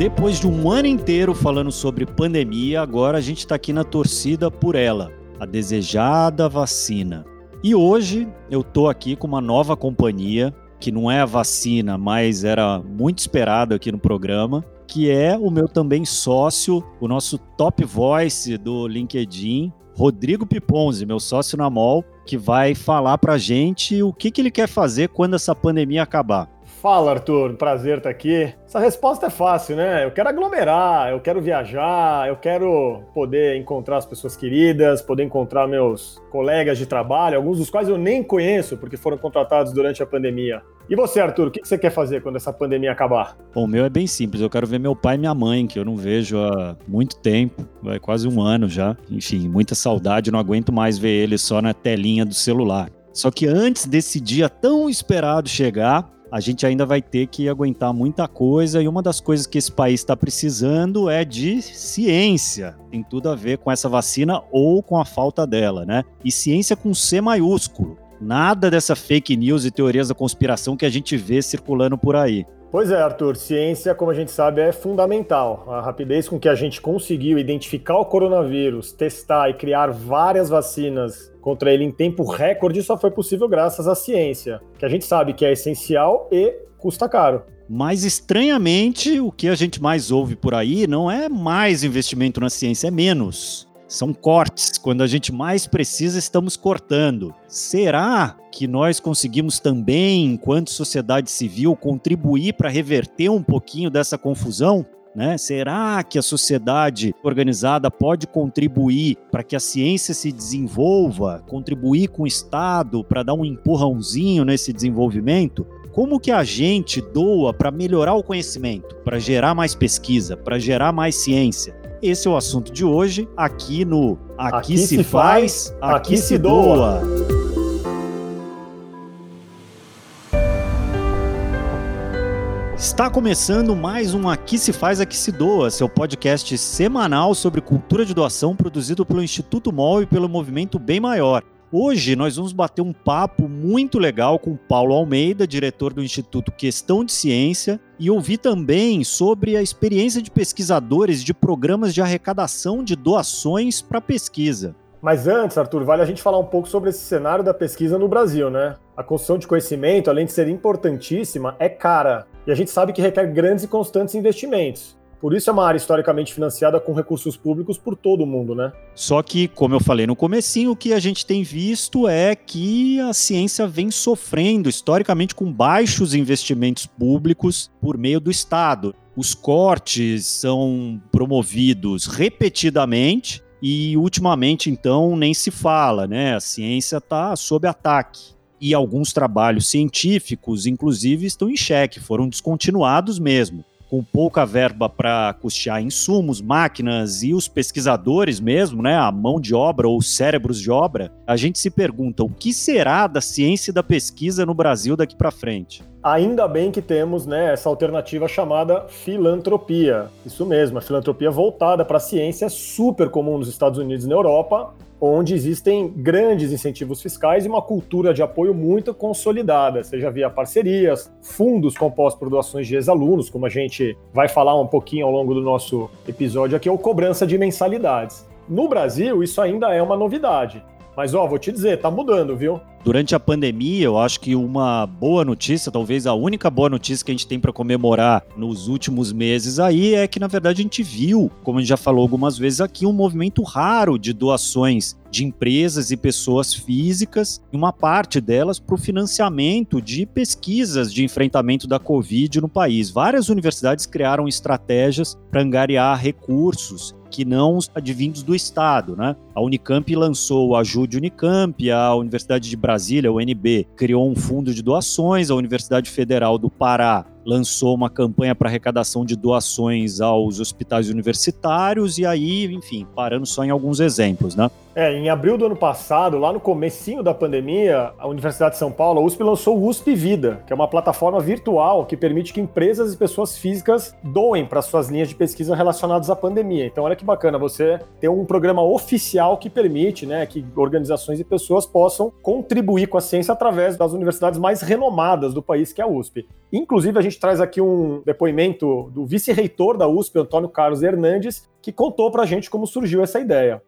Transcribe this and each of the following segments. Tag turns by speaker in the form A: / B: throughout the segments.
A: Depois de um ano inteiro falando sobre pandemia, agora a gente está aqui na torcida por ela, a desejada vacina. E hoje eu tô aqui com uma nova companhia, que não é a vacina, mas era muito esperado aqui no programa, que é o meu também sócio, o nosso top voice do LinkedIn, Rodrigo Piponzi, meu sócio na MOL, que vai falar pra gente o que, que ele quer fazer quando essa pandemia acabar.
B: Fala, Arthur. Prazer estar aqui. Essa resposta é fácil, né? Eu quero aglomerar, eu quero viajar, eu quero poder encontrar as pessoas queridas, poder encontrar meus colegas de trabalho, alguns dos quais eu nem conheço porque foram contratados durante a pandemia. E você, Arthur, o que você quer fazer quando essa pandemia acabar?
A: Bom, o meu é bem simples. Eu quero ver meu pai e minha mãe, que eu não vejo há muito tempo, vai quase um ano já. Enfim, muita saudade, não aguento mais ver eles só na telinha do celular. Só que antes desse dia tão esperado chegar, a gente ainda vai ter que aguentar muita coisa e uma das coisas que esse país está precisando é de ciência. Tem tudo a ver com essa vacina ou com a falta dela, né? E ciência com C maiúsculo. Nada dessa fake news e teorias da conspiração que a gente vê circulando por aí.
B: Pois é, Arthur, ciência, como a gente sabe, é fundamental. A rapidez com que a gente conseguiu identificar o coronavírus, testar e criar várias vacinas contra ele em tempo recorde só foi possível graças à ciência, que a gente sabe que é essencial e custa caro.
A: Mas estranhamente, o que a gente mais ouve por aí não é mais investimento na ciência, é menos. São cortes. Quando a gente mais precisa, estamos cortando. Será que nós conseguimos também, enquanto sociedade civil, contribuir para reverter um pouquinho dessa confusão? Né? Será que a sociedade organizada pode contribuir para que a ciência se desenvolva, contribuir com o Estado para dar um empurrãozinho nesse desenvolvimento? Como que a gente doa para melhorar o conhecimento, para gerar mais pesquisa, para gerar mais ciência? Esse é o assunto de hoje, aqui no Aqui, aqui se, se, faz, aqui, aqui se doa. Está começando mais um Aqui se faz, aqui se doa, seu podcast semanal sobre cultura de doação produzido pelo Instituto MOL e pelo Movimento Bem Maior. Hoje nós vamos bater um papo muito legal com Paulo Almeida, diretor do Instituto Questão de Ciência, e ouvir também sobre a experiência de pesquisadores de programas de arrecadação de doações para pesquisa.
B: Mas antes, Arthur, vale a gente falar um pouco sobre esse cenário da pesquisa no Brasil, né? A construção de conhecimento, além de ser importantíssima, é cara. E a gente sabe que requer grandes e constantes investimentos. Por isso é uma área historicamente financiada com recursos públicos por todo o mundo, né?
A: Só que, como eu falei no comecinho, o que a gente tem visto é que a ciência vem sofrendo historicamente com baixos investimentos públicos por meio do Estado. Os cortes são promovidos repetidamente e ultimamente então nem se fala, né? A ciência está sob ataque e alguns trabalhos científicos, inclusive, estão em xeque, foram descontinuados mesmo com pouca verba para custear insumos, máquinas e os pesquisadores mesmo, né, a mão de obra ou cérebros de obra, a gente se pergunta o que será da ciência e da pesquisa no Brasil daqui para frente.
B: Ainda bem que temos né, essa alternativa chamada filantropia. Isso mesmo, a filantropia voltada para a ciência é super comum nos Estados Unidos e na Europa, onde existem grandes incentivos fiscais e uma cultura de apoio muito consolidada, seja via parcerias, fundos compostos por doações de ex-alunos, como a gente vai falar um pouquinho ao longo do nosso episódio aqui, ou cobrança de mensalidades. No Brasil, isso ainda é uma novidade. Mas, ó, vou te dizer, tá mudando, viu?
A: Durante a pandemia, eu acho que uma boa notícia, talvez a única boa notícia que a gente tem para comemorar nos últimos meses aí é que, na verdade, a gente viu, como a gente já falou algumas vezes aqui, um movimento raro de doações de empresas e pessoas físicas, e uma parte delas para o financiamento de pesquisas de enfrentamento da Covid no país. Várias universidades criaram estratégias para angariar recursos que não advindos do Estado, né? A Unicamp lançou o Ajude Unicamp, a Universidade de Brasília, UNB, criou um fundo de doações, a Universidade Federal do Pará lançou uma campanha para arrecadação de doações aos hospitais universitários e aí, enfim, parando só em alguns exemplos, né?
B: É, em abril do ano passado, lá no comecinho da pandemia, a Universidade de São Paulo, a USP, lançou o USP Vida, que é uma plataforma virtual que permite que empresas e pessoas físicas doem para suas linhas de pesquisa relacionadas à pandemia. Então, olha que bacana você ter um programa oficial que permite, né, que organizações e pessoas possam contribuir com a ciência através das universidades mais renomadas do país, que é a USP. Inclusive, a gente traz aqui um depoimento do vice-reitor da USP, Antônio Carlos Hernandes, que contou para a gente como surgiu essa ideia.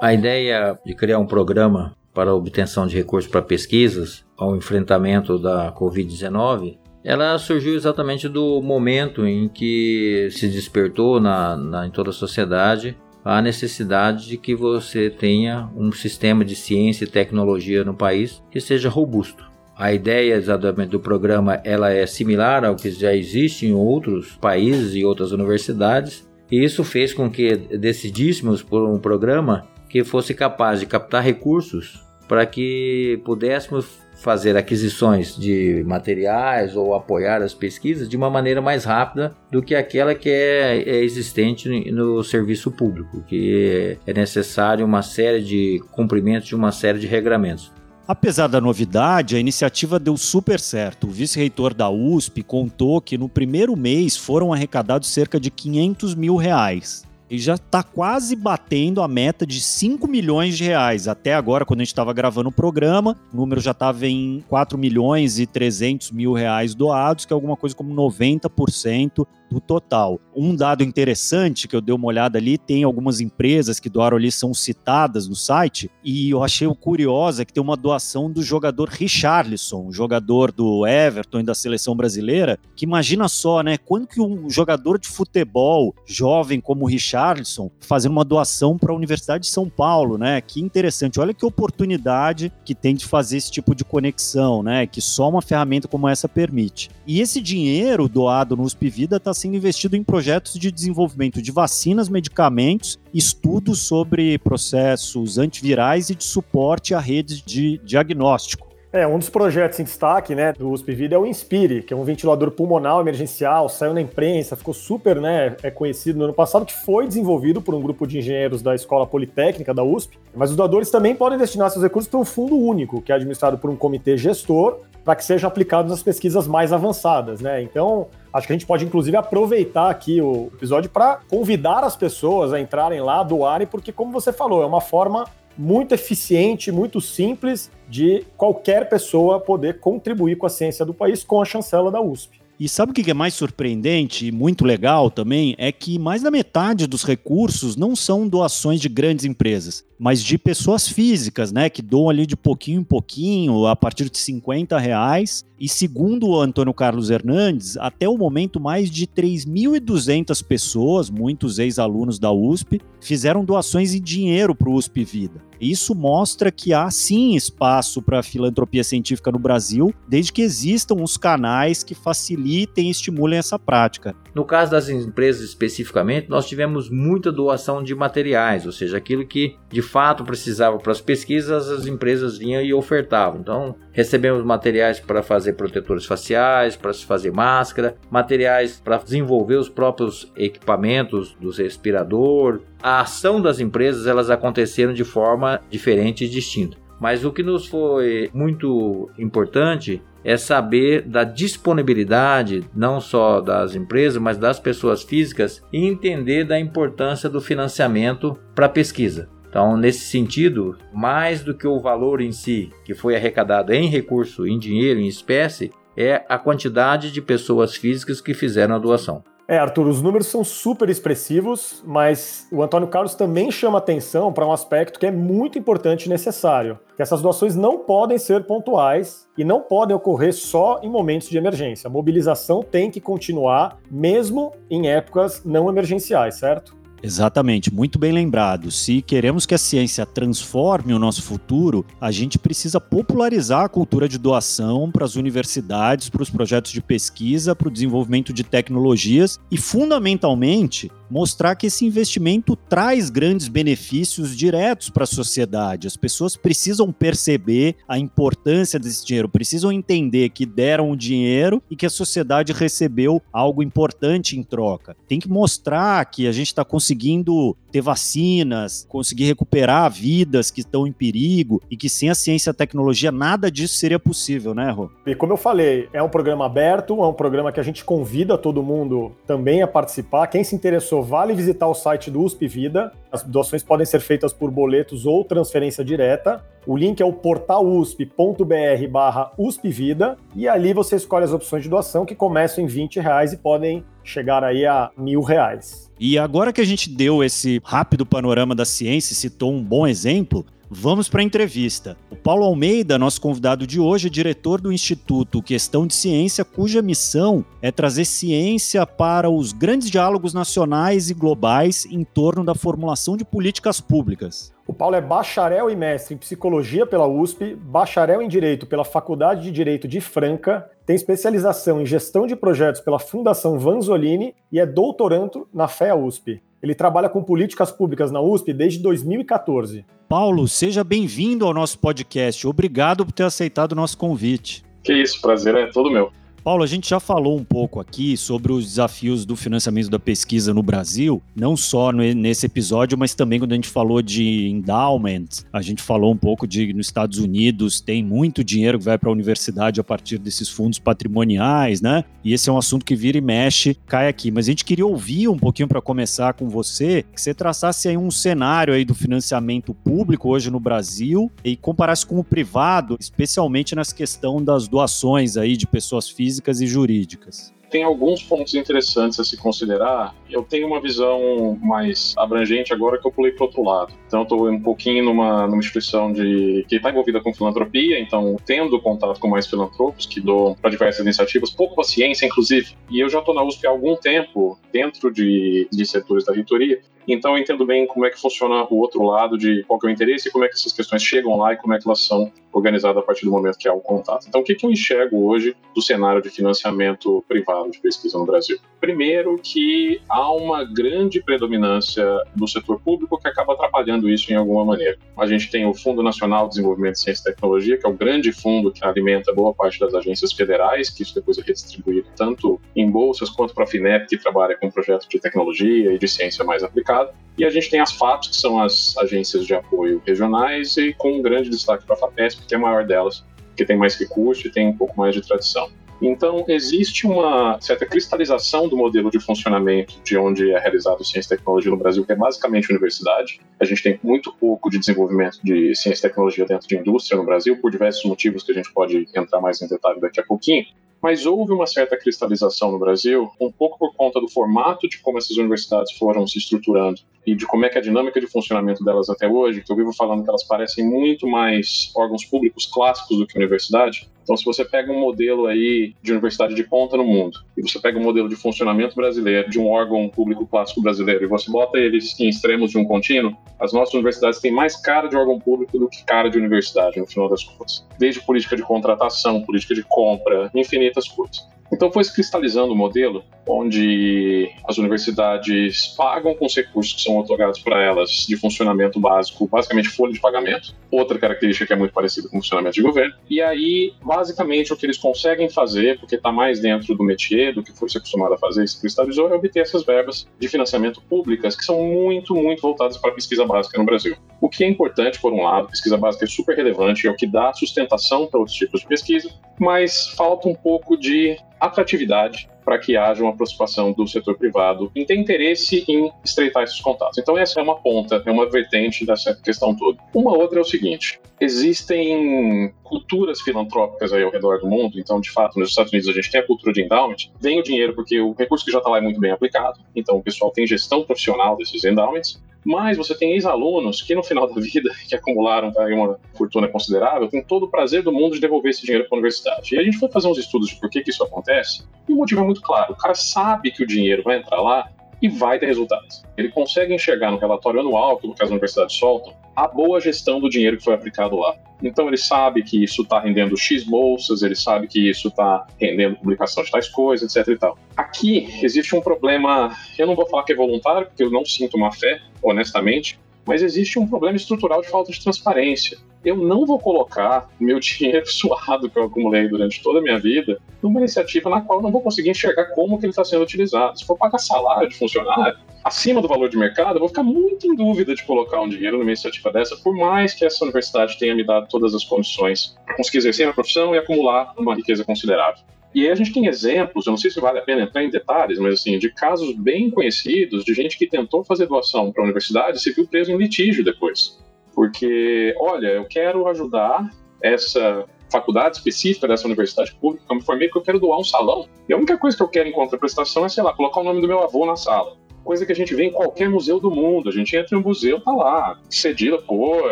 C: A ideia de criar um programa para a obtenção de recursos para pesquisas ao enfrentamento da Covid-19, ela surgiu exatamente do momento em que se despertou na, na, em toda a sociedade a necessidade de que você tenha um sistema de ciência e tecnologia no país que seja robusto. A ideia exatamente do programa ela é similar ao que já existe em outros países e outras universidades, e isso fez com que decidíssemos por um programa que fosse capaz de captar recursos para que pudéssemos fazer aquisições de materiais ou apoiar as pesquisas de uma maneira mais rápida do que aquela que é, é existente no serviço público, que é necessário uma série de cumprimentos de uma série de regramentos.
A: Apesar da novidade, a iniciativa deu super certo. O vice-reitor da USP contou que no primeiro mês foram arrecadados cerca de 500 mil reais e já está quase batendo a meta de 5 milhões de reais. Até agora, quando a gente estava gravando o programa, o número já estava em 4 milhões e 300 mil reais doados, que é alguma coisa como 90% do total. Um dado interessante que eu dei uma olhada ali, tem algumas empresas que doaram ali, são citadas no site, e eu achei curiosa que tem uma doação do jogador Richarlison, jogador do Everton e da seleção brasileira, que imagina só, né, quando que um jogador de futebol jovem como o Richarlison fazendo uma doação para a Universidade de São Paulo, né? Que interessante. Olha que oportunidade que tem de fazer esse tipo de conexão, né? Que só uma ferramenta como essa permite. E esse dinheiro doado no USP Vida está sendo investido em projetos de desenvolvimento de vacinas, medicamentos, estudos sobre processos antivirais e de suporte a redes de diagnóstico.
B: É, um dos projetos em destaque, né, do USP Vida é o Inspire, que é um ventilador pulmonal emergencial, saiu na imprensa, ficou super, né, é conhecido no ano passado, que foi desenvolvido por um grupo de engenheiros da Escola Politécnica da USP. Mas os doadores também podem destinar seus recursos para um fundo único, que é administrado por um comitê gestor, para que sejam aplicados nas pesquisas mais avançadas, né? Então, acho que a gente pode inclusive aproveitar aqui o episódio para convidar as pessoas a entrarem lá, doarem, porque como você falou, é uma forma muito eficiente, muito simples de qualquer pessoa poder contribuir com a ciência do país com a chancela da USP.
A: E sabe o que é mais surpreendente e muito legal também? É que mais da metade dos recursos não são doações de grandes empresas, mas de pessoas físicas, né? Que doam ali de pouquinho em pouquinho, a partir de 50 reais. E segundo o Antônio Carlos Hernandes, até o momento, mais de 3.200 pessoas, muitos ex-alunos da USP, fizeram doações em dinheiro para o USP Vida. Isso mostra que há sim espaço para a filantropia científica no Brasil, desde que existam os canais que facilitem e estimulem essa prática.
C: No caso das empresas especificamente, nós tivemos muita doação de materiais, ou seja, aquilo que de fato precisava para as pesquisas, as empresas vinham e ofertavam. Então, recebemos materiais para fazer protetores faciais, para se fazer máscara, materiais para desenvolver os próprios equipamentos dos respirador. A ação das empresas elas aconteceram de forma diferente e distinta. Mas o que nos foi muito importante é saber da disponibilidade não só das empresas, mas das pessoas físicas e entender da importância do financiamento para a pesquisa. Então, nesse sentido, mais do que o valor em si, que foi arrecadado em recurso, em dinheiro, em espécie, é a quantidade de pessoas físicas que fizeram a doação.
B: É, Arthur, os números são super expressivos, mas o Antônio Carlos também chama atenção para um aspecto que é muito importante e necessário, que essas doações não podem ser pontuais e não podem ocorrer só em momentos de emergência. A mobilização tem que continuar mesmo em épocas não emergenciais, certo?
A: Exatamente, muito bem lembrado. Se queremos que a ciência transforme o nosso futuro, a gente precisa popularizar a cultura de doação para as universidades, para os projetos de pesquisa, para o desenvolvimento de tecnologias e, fundamentalmente, mostrar que esse investimento traz grandes benefícios diretos para a sociedade. As pessoas precisam perceber a importância desse dinheiro, precisam entender que deram o dinheiro e que a sociedade recebeu algo importante em troca. Tem que mostrar que a gente está conseguindo conseguindo ter vacinas, conseguir recuperar vidas que estão em perigo e que sem a ciência e a tecnologia nada disso seria possível, né, Rô?
B: E como eu falei, é um programa aberto, é um programa que a gente convida todo mundo também a participar. Quem se interessou, vale visitar o site do USP Vida. As doações podem ser feitas por boletos ou transferência direta. O link é o portalusp.br barra uspvida e ali você escolhe as opções de doação que começam em 20 reais e podem chegar aí a mil reais.
A: E agora que a gente deu esse rápido panorama da ciência e citou um bom exemplo, Vamos para a entrevista. O Paulo Almeida, nosso convidado de hoje, é diretor do Instituto Questão de Ciência, cuja missão é trazer ciência para os grandes diálogos nacionais e globais em torno da formulação de políticas públicas.
B: O Paulo é bacharel e mestre em psicologia pela USP, bacharel em direito pela Faculdade de Direito de Franca, tem especialização em gestão de projetos pela Fundação Vanzolini e é doutorando na FEA USP. Ele trabalha com políticas públicas na USP desde 2014.
A: Paulo, seja bem-vindo ao nosso podcast. Obrigado por ter aceitado o nosso convite.
D: Que isso, prazer é todo meu.
A: Paulo, a gente já falou um pouco aqui sobre os desafios do financiamento da pesquisa no Brasil, não só nesse episódio, mas também quando a gente falou de endowment, a gente falou um pouco de nos Estados Unidos tem muito dinheiro que vai para a universidade a partir desses fundos patrimoniais, né? E esse é um assunto que vira e mexe, cai aqui. Mas a gente queria ouvir um pouquinho para começar com você, que você traçasse aí um cenário aí do financiamento público hoje no Brasil e comparasse com o privado, especialmente nessa questão das doações aí de pessoas físicas físicas e jurídicas
D: tem alguns pontos interessantes a se considerar. Eu tenho uma visão mais abrangente agora que eu pulei para outro lado. Então, estou um pouquinho numa, numa instituição de que está envolvida com filantropia, então tendo contato com mais filantropos que dão para diversas iniciativas, pouco para ciência, inclusive. E eu já estou na USP há algum tempo, dentro de, de setores da reitoria, então eu entendo bem como é que funciona o outro lado de qual é o interesse, como é que essas questões chegam lá e como é que elas são organizadas a partir do momento que há o contato. Então o que, que eu enxergo hoje do cenário de financiamento privado de pesquisa no Brasil? Primeiro que há uma grande predominância do setor público que acaba atrapalhando isso em alguma maneira. A gente tem o Fundo Nacional de Desenvolvimento de Ciência e Tecnologia, que é o grande fundo que alimenta boa parte das agências federais, que isso depois é redistribuído tanto em bolsas quanto para a FINEP, que trabalha com projetos de tecnologia e de ciência mais aplicada. E a gente tem as FAPs, que são as agências de apoio regionais, e com um grande destaque para a FAPESP, que é a maior delas, que tem mais recurso e tem um pouco mais de tradição. Então, existe uma certa cristalização do modelo de funcionamento de onde é realizado ciência e tecnologia no Brasil, que é basicamente universidade. A gente tem muito pouco de desenvolvimento de ciência e tecnologia dentro de indústria no Brasil, por diversos motivos que a gente pode entrar mais em detalhe daqui a pouquinho. Mas houve uma certa cristalização no Brasil, um pouco por conta do formato de como essas universidades foram se estruturando e de como é que a dinâmica de funcionamento delas até hoje, que eu vivo falando que elas parecem muito mais órgãos públicos clássicos do que universidade. Então, se você pega um modelo aí de universidade de ponta no mundo e você pega um modelo de funcionamento brasileiro de um órgão público clássico brasileiro e você bota eles em extremos de um contínuo, as nossas universidades têm mais cara de órgão público do que cara de universidade, no final das contas. Desde política de contratação, política de compra, infinitas coisas. Então foi se cristalizando o modelo onde as universidades pagam com os recursos que são otorgados para elas de funcionamento básico, basicamente folha de pagamento, outra característica que é muito parecida com o funcionamento de governo. E aí, basicamente, o que eles conseguem fazer, porque está mais dentro do métier, do que foi se acostumado a fazer, se cristalizou, é obter essas verbas de financiamento públicas que são muito, muito voltadas para a pesquisa básica no Brasil. O que é importante, por um lado, pesquisa básica é super relevante, é o que dá sustentação para outros tipos de pesquisa, mas falta um pouco de atratividade para que haja uma aproximação do setor privado e ter interesse em estreitar esses contatos. Então, essa é uma ponta, é uma vertente dessa questão toda. Uma outra é o seguinte: existem culturas filantrópicas aí ao redor do mundo, então, de fato, nos Estados Unidos a gente tem a cultura de endowment, vem o dinheiro porque o recurso que já está lá é muito bem aplicado, então o pessoal tem gestão profissional desses endowments, mas você tem ex-alunos que no final da vida, que acumularam aí uma fortuna considerável, tem todo o prazer do mundo de devolver esse dinheiro para a universidade. E a gente foi fazer uns estudos de por que, que isso acontece, e o motivo é muito claro, o cara sabe que o dinheiro vai entrar lá e vai ter resultados. Ele consegue enxergar no relatório anual que as universidades soltam a boa gestão do dinheiro que foi aplicado lá. Então ele sabe que isso está rendendo X bolsas, ele sabe que isso está rendendo publicação de tais coisas, etc. E tal. Aqui existe um problema, eu não vou falar que é voluntário, porque eu não sinto uma fé, honestamente, mas existe um problema estrutural de falta de transparência. Eu não vou colocar meu dinheiro suado que eu acumulei durante toda a minha vida numa iniciativa na qual eu não vou conseguir enxergar como que ele está sendo utilizado. Se for pagar salário de funcionário acima do valor de mercado, eu vou ficar muito em dúvida de colocar um dinheiro numa iniciativa dessa, por mais que essa universidade tenha me dado todas as condições para conseguir exercer minha profissão e acumular uma riqueza considerável. E aí a gente tem exemplos, eu não sei se vale a pena entrar em detalhes, mas assim, de casos bem conhecidos de gente que tentou fazer doação para a universidade e se viu preso em litígio depois. Porque, olha, eu quero ajudar essa faculdade específica dessa universidade pública, eu me formei porque eu quero doar um salão. E a única coisa que eu quero em contraprestação é, sei lá, colocar o nome do meu avô na sala. Coisa que a gente vê em qualquer museu do mundo. A gente entra em um museu, tá lá, cedida por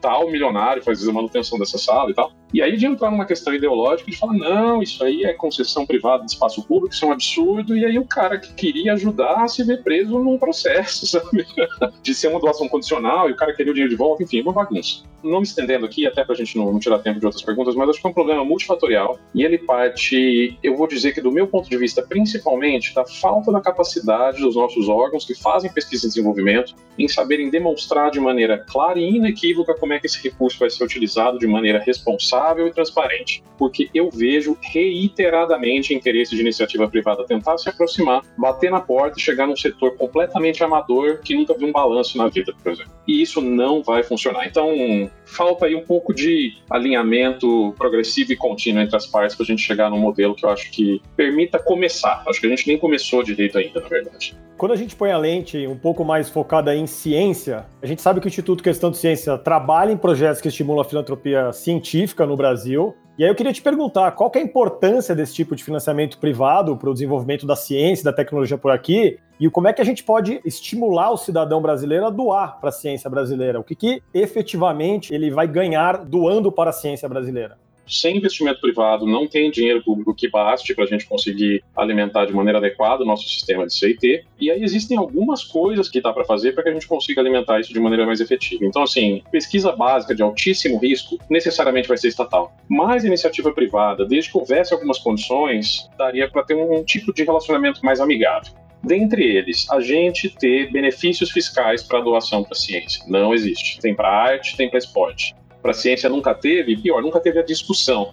D: tal milionário faz a manutenção dessa sala e tal. E aí de entrar numa questão ideológica de falar, não, isso aí é concessão privada de espaço público, isso é um absurdo, e aí o cara que queria ajudar se vê preso num processo, sabe? De ser uma doação condicional e o cara queria o dinheiro de volta, enfim, uma bagunça. Não me estendendo aqui, até pra gente não, não tirar tempo de outras perguntas, mas acho que é um problema multifatorial, e ele parte, eu vou dizer que do meu ponto de vista, principalmente da falta da capacidade dos nossos órgãos que fazem pesquisa e desenvolvimento em saberem demonstrar de maneira clara e inequívoca como é que esse recurso vai ser utilizado de maneira responsável responsável e transparente, porque eu vejo reiteradamente interesse de iniciativa privada tentar se aproximar, bater na porta e chegar num setor completamente amador que nunca viu um balanço na vida, por exemplo. E isso não vai funcionar. Então, falta aí um pouco de alinhamento progressivo e contínuo entre as partes para a gente chegar num modelo que eu acho que permita começar. Acho que a gente nem começou direito ainda, na verdade.
B: Quando a gente põe a lente um pouco mais focada em ciência, a gente sabe que o Instituto Questão de Ciência trabalha em projetos que estimulam a filantropia científica no Brasil. E aí eu queria te perguntar, qual é a importância desse tipo de financiamento privado para o desenvolvimento da ciência e da tecnologia por aqui? E como é que a gente pode estimular o cidadão brasileiro a doar para a ciência brasileira? O que, que efetivamente ele vai ganhar doando para a ciência brasileira?
D: Sem investimento privado, não tem dinheiro público que baste para a gente conseguir alimentar de maneira adequada o nosso sistema de CIT. E aí existem algumas coisas que dá para fazer para que a gente consiga alimentar isso de maneira mais efetiva. Então, assim, pesquisa básica de altíssimo risco necessariamente vai ser estatal. Mas iniciativa privada, desde que houvesse algumas condições, daria para ter um tipo de relacionamento mais amigável. Dentre eles, a gente ter benefícios fiscais para doação para ciência. Não existe. Tem para arte, tem para esporte para a ciência nunca teve, e pior, nunca teve a discussão.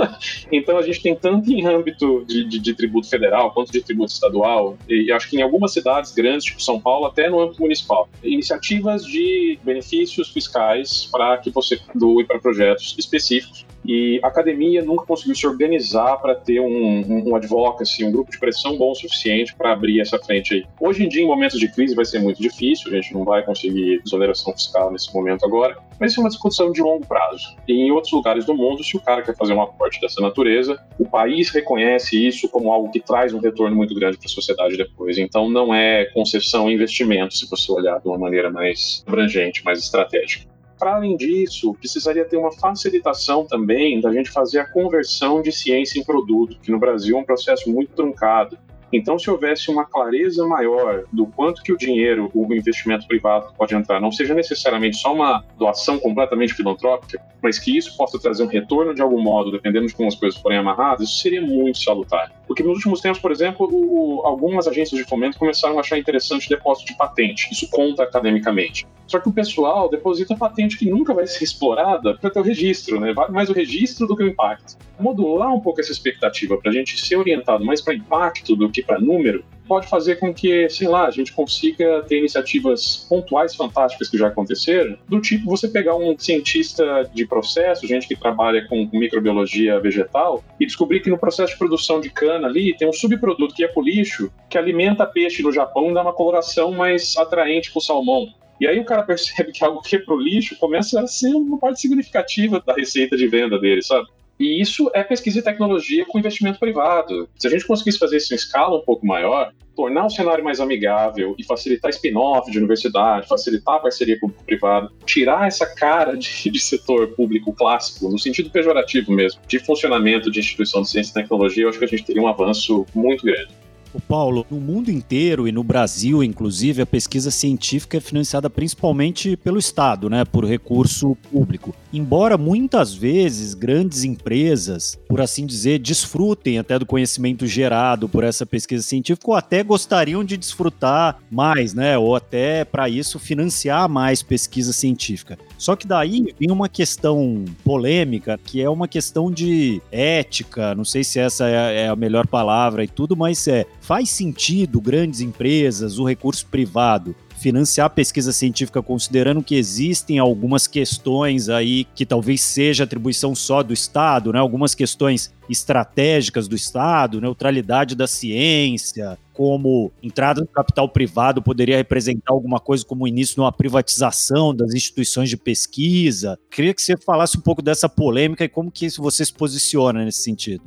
D: então a gente tem tanto em âmbito de, de, de, tributo federal quanto de tributo estadual, e acho que em algumas cidades grandes, tipo São Paulo, até no âmbito municipal, iniciativas de benefícios fiscais para que você doe para projetos específicos e a academia nunca conseguiu se organizar para ter um, um, um advocacy, um grupo de pressão bom o suficiente para abrir essa frente aí. Hoje em dia, em momentos de crise, vai ser muito difícil, a gente não vai conseguir desoneração fiscal nesse momento agora, mas isso é uma discussão de longo prazo. E em outros lugares do mundo, se o cara quer fazer um aporte dessa natureza, o país reconhece isso como algo que traz um retorno muito grande para a sociedade depois. Então, não é concessão e investimento, se você olhar de uma maneira mais abrangente, mais estratégica. Para além disso, precisaria ter uma facilitação também da gente fazer a conversão de ciência em produto, que no Brasil é um processo muito truncado. Então, se houvesse uma clareza maior do quanto que o dinheiro, o investimento privado pode entrar, não seja necessariamente só uma doação completamente filantrópica, mas que isso possa trazer um retorno de algum modo, dependendo de como as coisas forem amarradas, isso seria muito salutar. Porque nos últimos tempos, por exemplo, o, algumas agências de fomento começaram a achar interessante depósito de patente. Isso conta academicamente. Só que o pessoal deposita patente que nunca vai ser explorada para ter o registro, né? Vale mais o registro do que o impacto. Modular um pouco essa expectativa para a gente ser orientado mais para impacto do que para número, pode fazer com que, sei lá, a gente consiga ter iniciativas pontuais fantásticas que já aconteceram, do tipo você pegar um cientista de processo, gente que trabalha com microbiologia vegetal, e descobrir que no processo de produção de cana ali tem um subproduto que é pro lixo, que alimenta peixe no Japão e dá uma coloração mais atraente pro salmão. E aí o cara percebe que algo que é pro lixo começa a ser uma parte significativa da receita de venda dele, sabe? E isso é pesquisa e tecnologia com investimento privado. Se a gente conseguisse fazer isso em escala um pouco maior, tornar o cenário mais amigável e facilitar spin-off de universidade, facilitar a parceria público-privada, tirar essa cara de, de, setor público clássico, no sentido pejorativo mesmo, de funcionamento de instituição de ciência e tecnologia, eu acho que a gente teria um avanço muito grande.
A: O Paulo, no mundo inteiro e no Brasil, inclusive, a pesquisa científica é financiada principalmente pelo Estado, né, por recurso público. Embora muitas vezes grandes empresas, por assim dizer, desfrutem até do conhecimento gerado por essa pesquisa científica ou até gostariam de desfrutar mais, né, ou até para isso financiar mais pesquisa científica. Só que daí vem uma questão polêmica, que é uma questão de ética, não sei se essa é a melhor palavra e tudo, mas é Faz sentido grandes empresas, o recurso privado, financiar pesquisa científica considerando que existem algumas questões aí que talvez seja atribuição só do Estado, né? Algumas questões estratégicas do Estado, neutralidade da ciência, como entrada do capital privado poderia representar alguma coisa como o início de uma privatização das instituições de pesquisa. Queria que você falasse um pouco dessa polêmica e como que você se posiciona nesse sentido.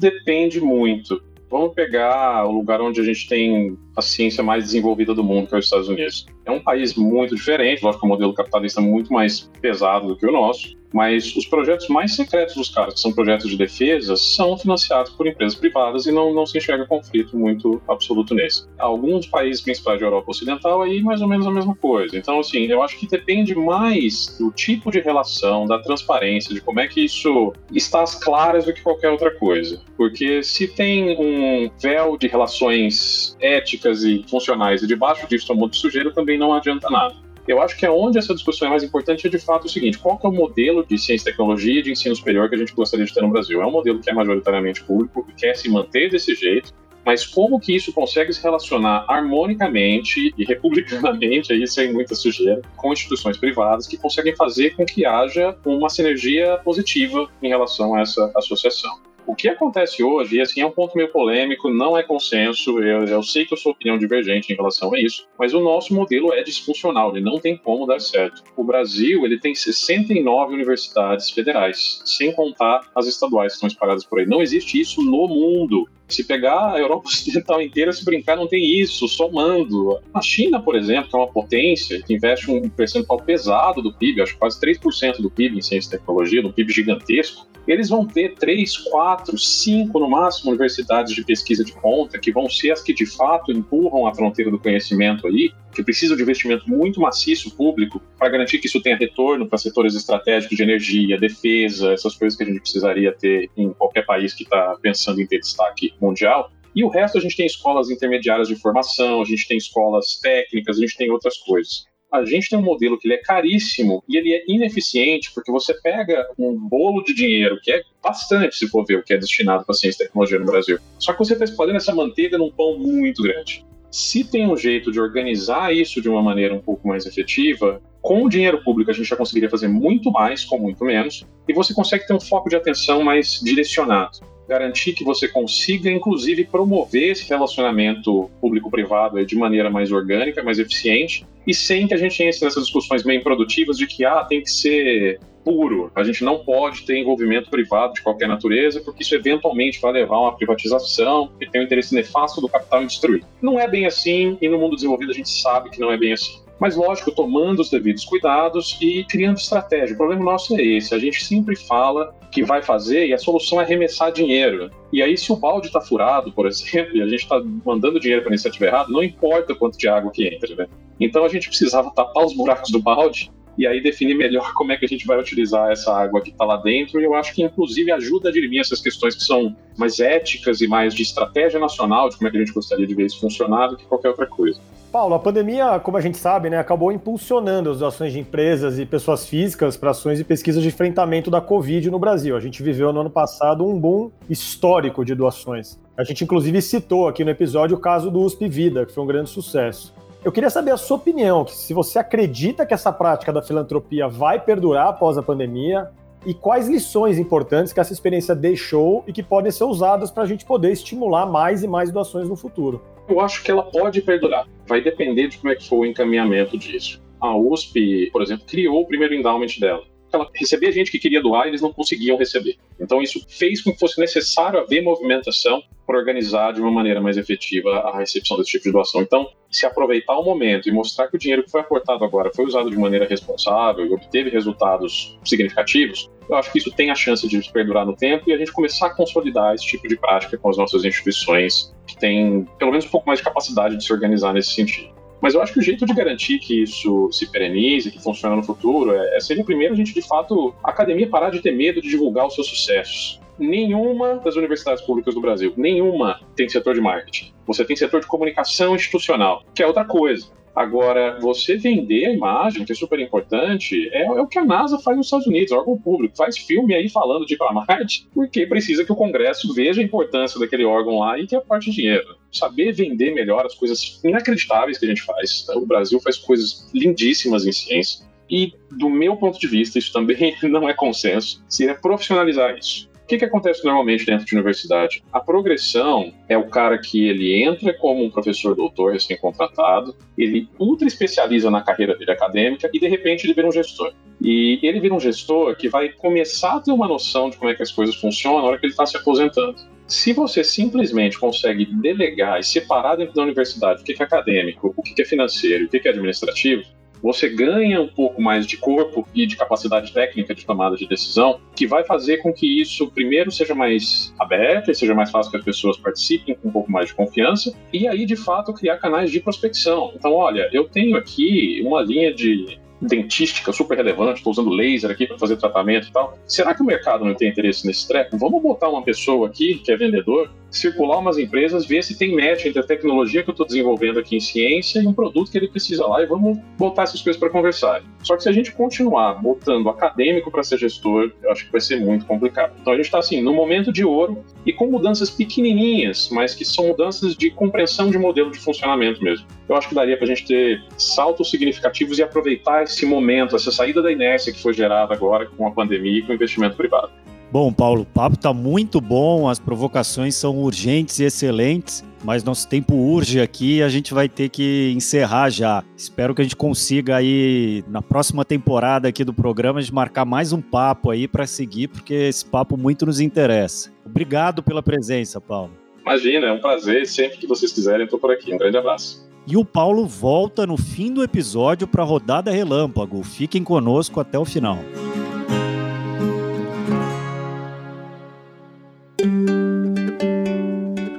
D: Depende muito. Vamos pegar o lugar onde a gente tem a ciência mais desenvolvida do mundo, que é os Estados Unidos. É um país muito diferente, lógico que o modelo capitalista é muito mais pesado do que o nosso, mas os projetos mais secretos dos caras, que são projetos de defesa, são financiados por empresas privadas e não, não se enxerga conflito muito absoluto nesse. Alguns países principais da Europa Ocidental aí mais ou menos a mesma coisa. Então, assim, eu acho que depende mais do tipo de relação, da transparência, de como é que isso está às claras do que qualquer outra coisa. Porque se tem um véu de relações éticas e funcionais e debaixo disso está um monte de sujeira, também não adianta nada. Eu acho que é onde essa discussão é mais importante é de fato o seguinte: qual é o modelo de ciência e tecnologia de ensino superior que a gente gostaria de ter no Brasil? É um modelo que é majoritariamente público, que quer se manter desse jeito, mas como que isso consegue se relacionar harmonicamente e republicanamente, aí sem muita sujeira, com instituições privadas que conseguem fazer com que haja uma sinergia positiva em relação a essa associação. O que acontece hoje, e assim é um ponto meio polêmico, não é consenso, eu, eu sei que eu sou opinião divergente em relação a isso, mas o nosso modelo é disfuncional, ele não tem como dar certo. O Brasil, ele tem 69 universidades federais, sem contar as estaduais que estão espalhadas por aí. Não existe isso no mundo. Se pegar a Europa Ocidental inteira, se brincar, não tem isso, somando. A China, por exemplo, que é uma potência, que investe um percentual pesado do PIB, acho que quase 3% do PIB em ciência e tecnologia, um PIB gigantesco, eles vão ter três, quatro, cinco no máximo universidades de pesquisa de ponta, que vão ser as que de fato empurram a fronteira do conhecimento aí, que de investimento muito maciço público para garantir que isso tenha retorno para setores estratégicos de energia, defesa, essas coisas que a gente precisaria ter em qualquer país que está pensando em ter destaque mundial. E o resto a gente tem escolas intermediárias de formação, a gente tem escolas técnicas, a gente tem outras coisas a gente tem um modelo que ele é caríssimo e ele é ineficiente, porque você pega um bolo de dinheiro, que é bastante, se for ver o que é destinado para ciência e tecnologia no Brasil. Só que você está espalhando essa manteiga num pão muito grande. Se tem um jeito de organizar isso de uma maneira um pouco mais efetiva, com o dinheiro público a gente já conseguiria fazer muito mais com muito menos, e você consegue ter um foco de atenção mais direcionado garantir que você consiga, inclusive, promover esse relacionamento público-privado de maneira mais orgânica, mais eficiente, e sem que a gente entre nessas discussões meio improdutivas de que ah, tem que ser puro, a gente não pode ter envolvimento privado de qualquer natureza, porque isso eventualmente vai levar a uma privatização que tem o um interesse nefasto do capital em destruir. Não é bem assim, e no mundo desenvolvido a gente sabe que não é bem assim. Mas, lógico, tomando os devidos cuidados e criando estratégia. O problema nosso é esse: a gente sempre fala que vai fazer e a solução é arremessar dinheiro. E aí, se o balde está furado, por exemplo, e a gente está mandando dinheiro para a iniciativa errada, não importa quanto de água que entra, né? Então a gente precisava tapar os buracos do balde e aí definir melhor como é que a gente vai utilizar essa água que está lá dentro. E eu acho que, inclusive, ajuda a dirimir essas questões que são mais éticas e mais de estratégia nacional, de como é que a gente gostaria de ver isso funcionar, do que qualquer outra coisa.
B: Paulo, a pandemia, como a gente sabe, né, acabou impulsionando as ações de empresas e pessoas físicas para ações de pesquisa de enfrentamento da Covid no Brasil. A gente viveu no ano passado um boom histórico de doações. A gente, inclusive, citou aqui no episódio o caso do USP Vida, que foi um grande sucesso. Eu queria saber a sua opinião, se você acredita que essa prática da filantropia vai perdurar após a pandemia e quais lições importantes que essa experiência deixou e que podem ser usadas para a gente poder estimular mais e mais doações no futuro.
D: Eu acho que ela pode perdurar. Vai depender de como é que for o encaminhamento disso. A USP, por exemplo, criou o primeiro endowment dela. Ela gente que queria doar e eles não conseguiam receber. Então isso fez com que fosse necessário haver movimentação para organizar de uma maneira mais efetiva a recepção desse tipo de doação. Então, se aproveitar o momento e mostrar que o dinheiro que foi aportado agora foi usado de maneira responsável e obteve resultados significativos, eu acho que isso tem a chance de perdurar no tempo e a gente começar a consolidar esse tipo de prática com as nossas instituições que têm pelo menos um pouco mais de capacidade de se organizar nesse sentido. Mas eu acho que o jeito de garantir que isso se perenize, que funcione no futuro, é, é seria primeiro a gente, de fato, a academia parar de ter medo de divulgar os seus sucessos. Nenhuma das universidades públicas do Brasil, nenhuma tem setor de marketing. Você tem setor de comunicação institucional, que é outra coisa. Agora, você vender a imagem, que é super importante, é, é, o que a NASA faz nos Estados Unidos, órgão público, faz filme aí falando de ir para Marte, porque precisa que o Congresso veja a importância daquele órgão lá e que aporte dinheiro. Saber vender melhor as coisas inacreditáveis que a gente faz. O Brasil faz coisas lindíssimas em ciência. E, do meu ponto de vista, isso também não é consenso, seria profissionalizar isso que, que acontece normalmente dentro de universidade? A progressão é o cara que ele entra como um professor doutor recém-contratado, ele ultra especializa na carreira dele acadêmica e de repente ele vira um gestor. E ele vira um gestor que vai começar a ter uma noção de como é que as coisas funcionam na hora que ele está se aposentando. Se você simplesmente consegue delegar e separar dentro da universidade o que é acadêmico, o que é financeiro o que é administrativo, você ganha um pouco mais de corpo e de capacidade técnica de tomada de decisão, que vai fazer com que isso, primeiro, seja mais aberto e seja mais fácil que as pessoas participem com um pouco mais de confiança, e aí, de fato, criar canais de prospecção. Então, olha, eu tenho aqui uma linha de dentística super relevante, estou usando laser aqui para fazer tratamento e tal. Será que o mercado não tem interesse nesse treco? Vamos botar uma pessoa aqui que é vendedor circular umas empresas, ver se tem match entre a tecnologia que eu estou desenvolvendo aqui em ciência e um produto que ele precisa lá e vamos botar essas coisas para conversar. Só que se a gente continuar botando acadêmico para ser gestor, eu acho que vai ser muito complicado. Então a gente está assim, no momento de ouro e com mudanças pequenininhas, mas que são mudanças de compreensão de modelo de funcionamento mesmo. Eu acho que daria para a gente ter saltos significativos e aproveitar esse momento, essa saída da inércia que foi gerada agora com a pandemia e com o investimento privado.
A: Bom, Paulo, o papo está muito bom, as provocações são urgentes e excelentes, mas nosso tempo urge aqui e a gente vai ter que encerrar já. Espero que a gente consiga aí, na próxima temporada aqui do programa, gente marcar mais um papo aí para seguir, porque esse papo muito nos interessa. Obrigado pela presença, Paulo.
D: Imagina, é um prazer. Sempre que vocês quiserem, estou por aqui. Um grande abraço.
A: E o Paulo volta no fim do episódio para a rodada relâmpago. Fiquem conosco até o final.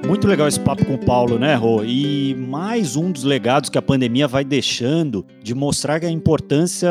A: Muito legal esse papo com o Paulo, né, Rô? E mais um dos legados que a pandemia vai deixando de mostrar a importância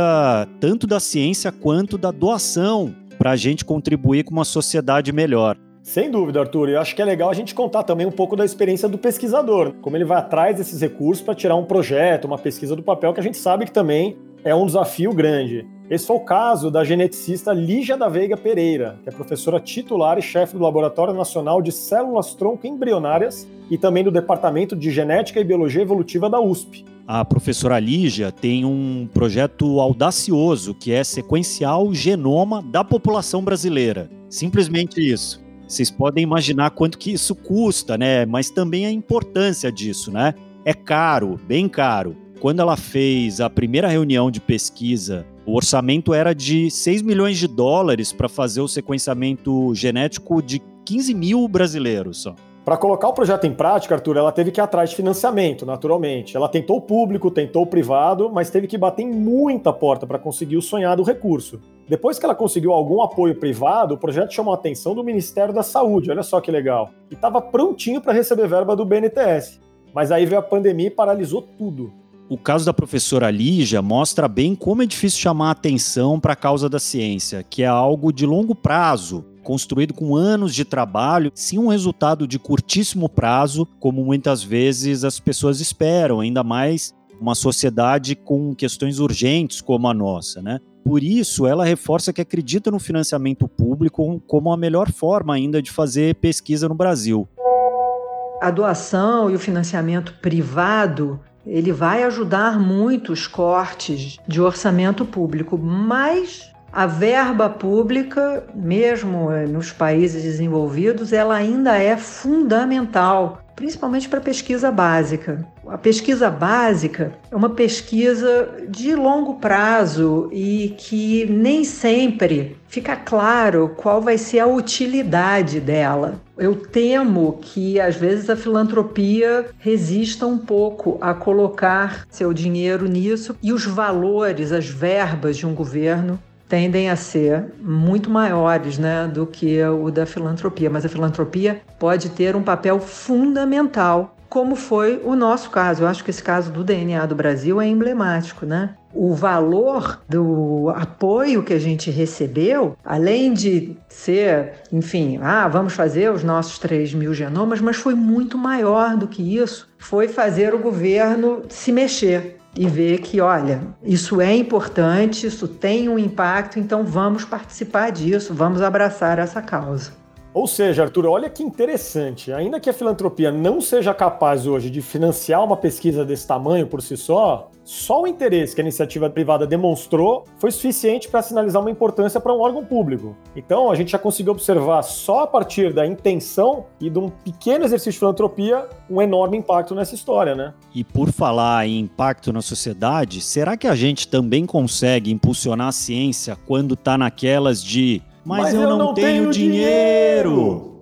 A: tanto da ciência quanto da doação para a gente contribuir com uma sociedade melhor.
B: Sem dúvida, Arthur. Eu acho que é legal a gente contar também um pouco da experiência do pesquisador, como ele vai atrás desses recursos para tirar um projeto, uma pesquisa do papel, que a gente sabe que também é um desafio grande. Esse foi o caso da geneticista Lígia da Veiga Pereira, que é professora titular e chefe do Laboratório Nacional de Células Tronco Embrionárias e também do Departamento de Genética e Biologia Evolutiva da USP.
A: A professora Lígia tem um projeto audacioso que é sequenciar o genoma da população brasileira. Simplesmente isso. Vocês podem imaginar quanto que isso custa, né? Mas também a importância disso, né? É caro, bem caro. Quando ela fez a primeira reunião de pesquisa o orçamento era de 6 milhões de dólares para fazer o sequenciamento genético de 15 mil brasileiros só.
B: Para colocar o projeto em prática, Arthur, ela teve que ir atrás de financiamento, naturalmente. Ela tentou o público, tentou o privado, mas teve que bater em muita porta para conseguir o sonhado recurso. Depois que ela conseguiu algum apoio privado, o projeto chamou a atenção do Ministério da Saúde, olha só que legal. E estava prontinho para receber verba do BNTS. Mas aí veio a pandemia e paralisou tudo.
A: O caso da professora Lígia mostra bem como é difícil chamar a atenção para a causa da ciência, que é algo de longo prazo, construído com anos de trabalho, sim um resultado de curtíssimo prazo, como muitas vezes as pessoas esperam, ainda mais uma sociedade com questões urgentes como a nossa, né? Por isso, ela reforça que acredita no financiamento público como a melhor forma ainda de fazer pesquisa no Brasil.
E: A doação e o financiamento privado ele vai ajudar muito os cortes de orçamento público, mas A verba pública, mesmo eh, nos países desenvolvidos, ela ainda é fundamental, principalmente para pesquisa básica. A pesquisa básica é uma pesquisa de longo prazo e que nem sempre fica claro qual vai ser a utilidade dela. Eu temo que às vezes a filantropia resista um pouco a colocar seu dinheiro nisso e os valores, as verbas de um governo tendem a ser muito maiores né, do que o da filantropia, mas a filantropia pode ter um papel fundamental, como foi o nosso caso. Eu acho que esse caso do DNA do Brasil é emblemático, né? O valor do apoio que a gente recebeu, além de ser, enfim, ah, vamos fazer os nossos 3 mil genomas, mas foi muito maior do que isso. Foi fazer o governo se mexer e ver que, olha, isso é importante, isso tem um impacto, então vamos participar disso, vamos abraçar essa causa.
B: Ou seja, Arthur, olha que interessante. Ainda que a filantropia não seja capaz hoje de financiar uma pesquisa desse tamanho por si só, só o interesse que a iniciativa privada demonstrou foi suficiente para sinalizar uma importância para um órgão público. Então, a gente já conseguiu observar só a partir da intenção e de um pequeno exercício de filantropia um enorme impacto nessa história, né?
A: E por falar em impacto na sociedade, será que a gente também consegue impulsionar a ciência quando está naquelas de mas, mas eu, eu, não, não tenho, tenho, dinheiro. dinheiro.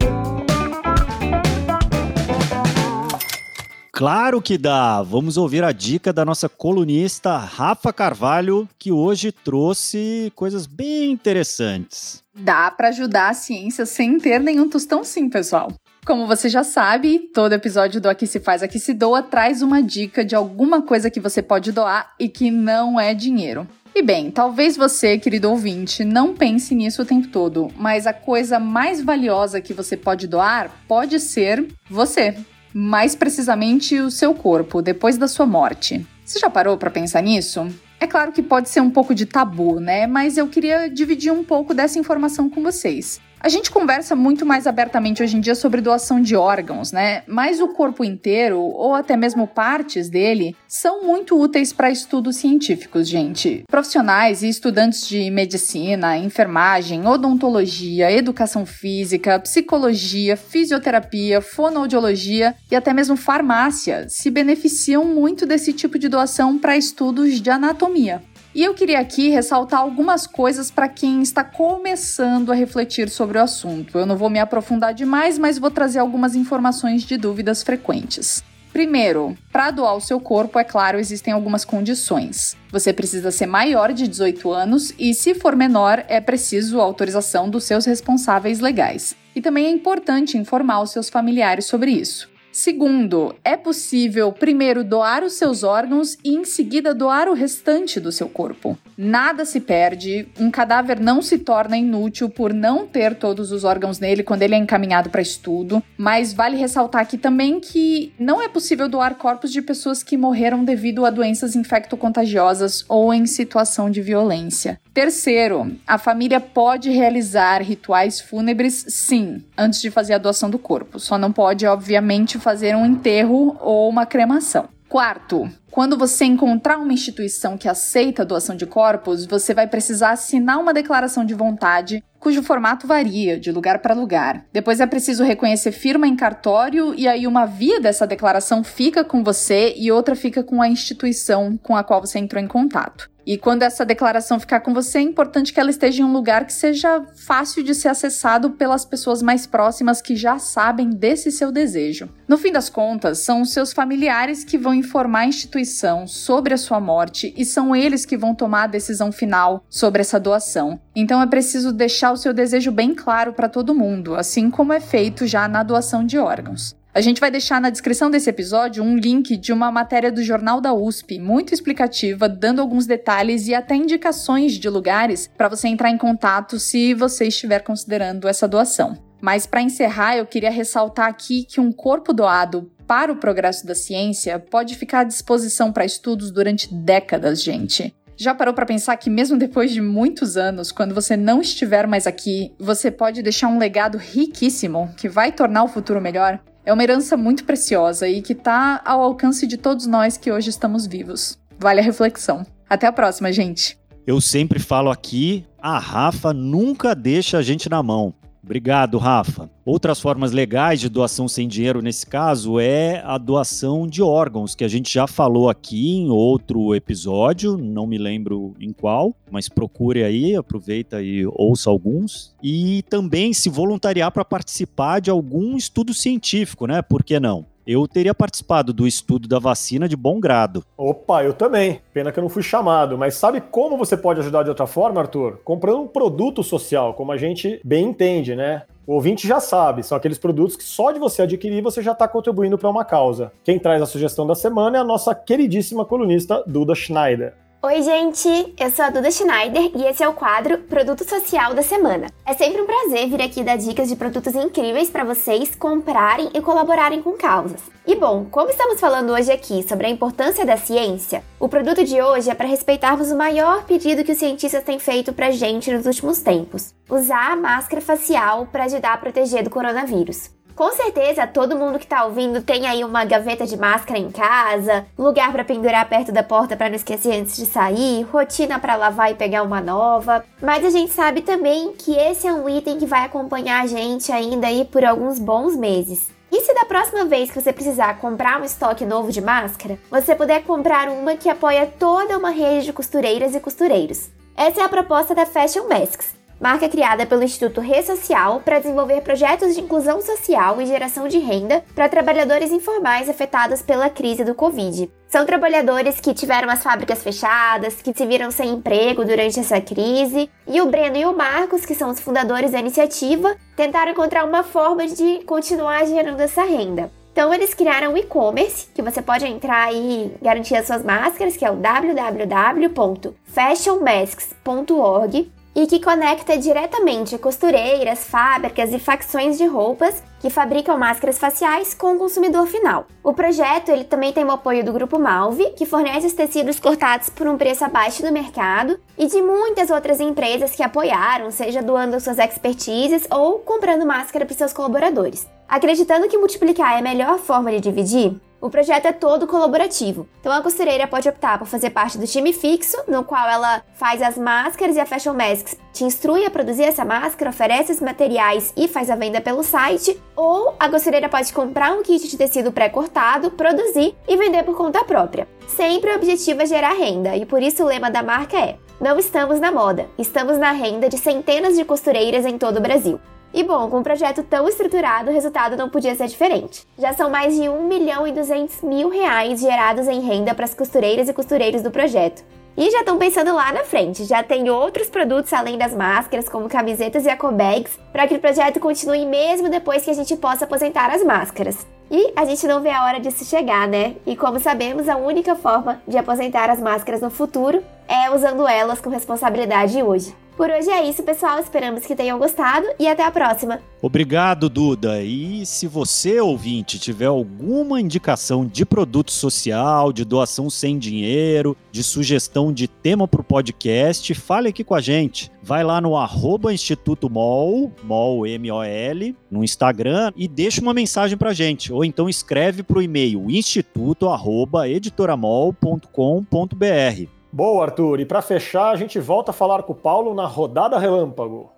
A: Claro que dá! Vamos ouvir a dica da nossa colunista Rafa Carvalho, que hoje trouxe coisas bem interessantes.
F: Dá para ajudar a ciência sem ter nenhum tostão sim, pessoal. Como você já sabe, todo episódio do Aqui Se Faz, Aqui Se Doa traz uma dica de alguma coisa que você pode doar e que não é dinheiro. E bem, talvez você, querido ouvinte, não pense nisso o tempo todo, mas a coisa mais valiosa que você pode doar pode ser você. Mais precisamente o seu corpo, depois da sua morte. Você já parou para pensar nisso? É claro que pode ser um pouco de tabu, né? Mas eu queria dividir um pouco dessa informação com vocês. A gente conversa muito mais abertamente hoje em dia sobre doação de órgãos, né? Mas o corpo inteiro, ou até mesmo partes dele, são muito úteis para estudos científicos, gente. Profissionais e estudantes de medicina, enfermagem, odontologia, educação física, psicologia, fisioterapia, fonoaudiologia e até mesmo farmácia se beneficiam muito desse tipo de doação para estudos de anatomia. E eu queria aqui ressaltar algumas coisas para quem está começando a refletir sobre o assunto. Eu não vou me aprofundar demais, mas vou trazer algumas informações de dúvidas frequentes. Primeiro, para doar o seu corpo, é claro, existem algumas condições. Você precisa ser maior de 18 anos e, se for menor, é preciso autorização dos seus responsáveis legais. E também é importante informar os seus familiares sobre isso. Segundo, é possível primeiro doar os seus órgãos e em seguida doar o restante do seu corpo. Nada se perde, um cadáver não se torna inútil por não ter todos os órgãos nele quando ele é encaminhado para estudo, mas vale ressaltar aqui também que não é possível doar corpos de pessoas que morreram devido a doenças infecto-contagiosas ou em situação de violência. Terceiro, a família pode realizar rituais fúnebres, sim, antes de fazer a doação do corpo. Só não pode, obviamente, fazer um enterro ou uma cremação. Quarto, quando você encontrar uma instituição que aceita a doação de corpos, você vai precisar assinar uma declaração de vontade, cujo formato varia de lugar para lugar. Depois é preciso reconhecer firma em cartório e aí uma via dessa declaração fica com você e outra fica com a instituição com a qual você entrou em contato. E quando essa declaração ficar com você, é importante que ela esteja em um lugar que seja fácil de ser acessado pelas pessoas mais próximas que já sabem desse seu desejo. No fim das contas, são os seus familiares que vão informar a instituição sobre a sua morte e são eles que vão tomar a decisão final sobre essa doação. Então é preciso deixar o seu desejo bem claro para todo mundo, assim como é feito já na doação de órgãos. A gente vai deixar na descrição desse episódio um link de uma matéria do Jornal da USP, muito explicativa, dando alguns detalhes e até indicações de lugares para você entrar em contato se você estiver considerando essa doação. Mas para encerrar, eu queria ressaltar aqui que um corpo doado para o progresso da ciência pode ficar à disposição para estudos durante décadas, gente. Já parou para pensar que mesmo depois de muitos anos, quando você não estiver mais aqui, você pode deixar um legado riquíssimo que vai tornar o futuro melhor? É uma herança muito preciosa e que está ao alcance de todos nós que hoje estamos vivos. Vale a reflexão. Até a próxima, gente!
A: Eu sempre falo aqui, a Rafa nunca deixa a gente na mão. Obrigado, Rafa. Outras formas legais de doação sem dinheiro nesse caso é a doação de órgãos, que a gente já falou aqui em outro episódio, não me lembro em qual, mas procure aí, aproveita e ouça alguns. E também se voluntariar para participar de algum estudo científico, né? Por que não? Eu teria participado do estudo da vacina de bom grado.
B: Opa, eu também. Pena que eu não fui chamado. Mas sabe como você pode ajudar de outra forma, Arthur? Comprando um produto social, como a gente bem entende, né? O ouvinte já sabe, são aqueles produtos que só de você adquirir você já está contribuindo para uma causa. Quem traz a sugestão da semana é a nossa queridíssima colunista Duda Schneider.
G: Oi, gente! Eu sou a Duda Schneider e esse é o quadro Produto Social da Semana. É sempre um prazer vir aqui dar dicas de produtos incríveis para vocês comprarem e colaborarem com causas. E bom, como estamos falando hoje aqui sobre a importância da ciência, o produto de hoje é para respeitarmos o maior pedido que os cientistas têm feito para gente nos últimos tempos: usar a máscara facial para ajudar a proteger do coronavírus. Com certeza, todo mundo que tá ouvindo tem aí uma gaveta de máscara em casa, lugar para pendurar perto da porta para não esquecer antes de sair, rotina para lavar e pegar uma nova. Mas a gente sabe também que esse é um item que vai acompanhar a gente ainda aí por alguns bons meses. E se da próxima vez que você precisar comprar um estoque novo de máscara, você puder comprar uma que apoia toda uma rede de costureiras e costureiros? Essa é a proposta da Fashion Masks marca criada pelo Instituto Ressocial para desenvolver projetos de inclusão social e geração de renda para trabalhadores informais afetados pela crise do Covid. São trabalhadores que tiveram as fábricas fechadas, que se viram sem emprego durante essa crise, e o Breno e o Marcos, que são os fundadores da iniciativa, tentaram encontrar uma forma de continuar gerando essa renda. Então eles criaram um e-commerce que você pode entrar e garantir as suas máscaras, que é o www.fashionmasks.org e que conecta diretamente costureiras, fábricas e facções de roupas que fabricam máscaras faciais com o consumidor final. O projeto ele também tem o apoio do Grupo Malve, que fornece os tecidos cortados por um preço abaixo do mercado, e de muitas outras empresas que apoiaram, seja doando suas expertises ou comprando máscara para seus colaboradores. Acreditando que multiplicar é a melhor forma de dividir, o projeto é todo colaborativo, então a costureira pode optar por fazer parte do time fixo, no qual ela faz as máscaras e a Fashion Masks te instrui a produzir essa máscara, oferece os materiais e faz a venda pelo site, ou a costureira pode comprar um kit de tecido pré-cortado, produzir e vender por conta própria. Sempre o objetivo é gerar renda, e por isso o lema da marca é: Não estamos na moda, estamos na renda de centenas de costureiras em todo o Brasil. E bom, com um projeto tão estruturado, o resultado não podia ser diferente. Já são mais de 1 milhão e 200 mil reais gerados em renda para as costureiras e costureiros do projeto. E já estão pensando lá na frente, já tem outros produtos além das máscaras, como camisetas e ecobags, para que o projeto continue mesmo depois que a gente possa aposentar as máscaras. E a gente não vê a hora disso chegar, né? E como sabemos, a única forma de aposentar as máscaras no futuro é usando elas com responsabilidade hoje. Por hoje é isso, pessoal. Esperamos que tenham gostado e até a próxima.
A: Obrigado, Duda. E se você, ouvinte, tiver alguma indicação de produto social, de doação sem dinheiro, de sugestão de tema para o podcast, fale aqui com a gente. Vai lá no arroba Instituto MOL, MOL, M-O-L, no Instagram e deixa uma mensagem para a gente. Ou então escreve para o e-mail instituto.editoramol.com.br.
B: Boa, Arthur. E para fechar, a gente volta a falar com o Paulo na rodada relâmpago.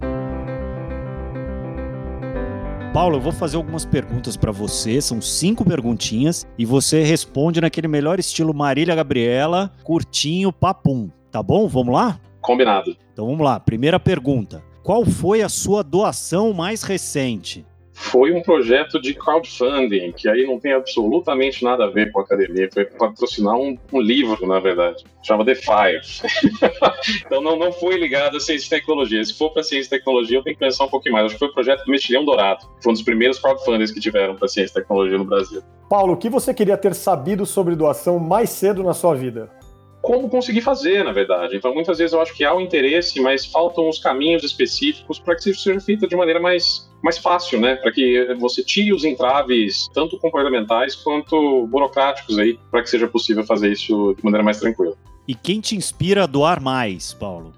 A: Paulo, eu vou fazer algumas perguntas para você, são cinco perguntinhas, e você responde naquele melhor estilo Marília Gabriela, curtinho, papum. Tá bom? Vamos lá?
D: Combinado.
A: Então vamos lá. Primeira pergunta. Qual foi a sua doação mais recente?
D: Foi um projeto de crowdfunding, que aí não tem absolutamente nada a ver com a academia, foi patrocinar um, um livro, na verdade, chama The Fire. então não, não foi ligado a ciência e tecnologia. Se for para ciência e tecnologia, eu tenho que pensar um pouquinho mais. Acho que foi o projeto do Mexilhão Dourado, foi um dos primeiros crowdfundings que tiveram para ciência e tecnologia no Brasil.
B: Paulo, o que você queria ter sabido sobre doação mais cedo na sua vida?
D: Como conseguir fazer, na verdade. Então, muitas vezes eu acho que há o interesse, mas faltam os caminhos específicos para que isso seja feito de maneira mais mais fácil, né? Para que você tire os entraves, tanto comportamentais quanto burocráticos aí, para que seja possível fazer isso de maneira mais tranquila.
A: E quem te inspira a doar mais, Paulo?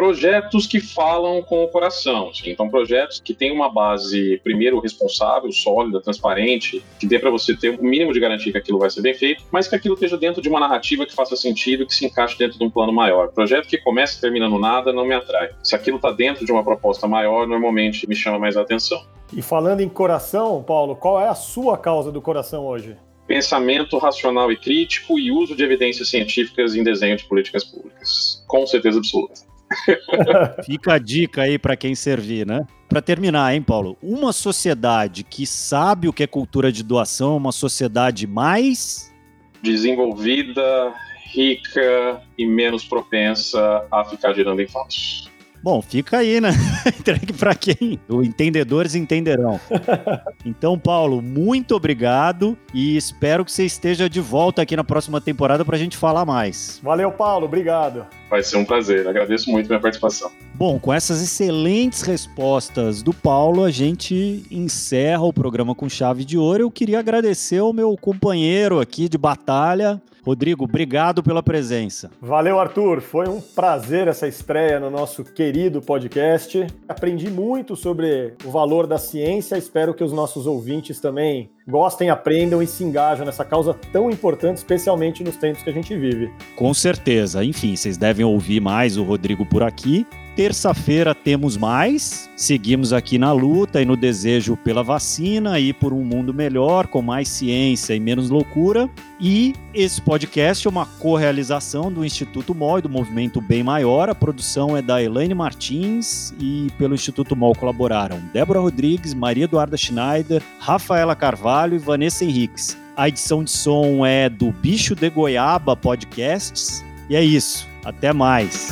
D: Projetos que falam com o coração. Assim. Então, projetos que têm uma base, primeiro, responsável, sólida, transparente, que dê para você ter o um mínimo de garantia que aquilo vai ser bem feito, mas que aquilo esteja dentro de uma narrativa que faça sentido, que se encaixe dentro de um plano maior. Projeto que começa e termina no nada não me atrai. Se aquilo está dentro de uma proposta maior, normalmente me chama mais a atenção.
B: E falando em coração, Paulo, qual é a sua causa do coração hoje?
D: pensamento racional e crítico e uso de evidências científicas em desenho de políticas públicas. Com certeza absoluta.
A: Fica a dica aí para quem servir, né? Para terminar, hein, Paulo? Uma sociedade que sabe o que é cultura de doação, uma sociedade mais
D: desenvolvida, rica e menos propensa a ficar girando em falso.
A: Bom, fica aí, né? Entregue para quem? Os entendedores entenderão. Então, Paulo, muito obrigado e espero que você esteja de volta aqui na próxima temporada para a gente falar mais.
B: Valeu, Paulo. Obrigado.
D: Vai ser um prazer. Agradeço muito a minha participação.
A: Bom, com essas excelentes respostas do Paulo, a gente encerra o programa com chave de ouro. Eu queria agradecer ao meu companheiro aqui de batalha, Rodrigo, obrigado pela presença.
B: Valeu, Arthur. Foi um prazer essa estreia no nosso querido podcast. Aprendi muito sobre o valor da ciência. Espero que os nossos ouvintes também gostem, aprendam e se engajam nessa causa tão importante, especialmente nos tempos que a gente vive.
A: Com certeza. Enfim, vocês devem ouvir mais o Rodrigo por aqui. Terça-feira temos mais. Seguimos aqui na luta e no desejo pela vacina e por um mundo melhor, com mais ciência e menos loucura. E esse podcast é uma co-realização do Instituto MOL e do Movimento Bem Maior. A produção é da Elaine Martins e pelo Instituto MOL colaboraram Débora Rodrigues, Maria Eduarda Schneider, Rafaela Carvalho e Vanessa Henriques. A edição de som é do Bicho de Goiaba Podcasts. E é isso. Até mais.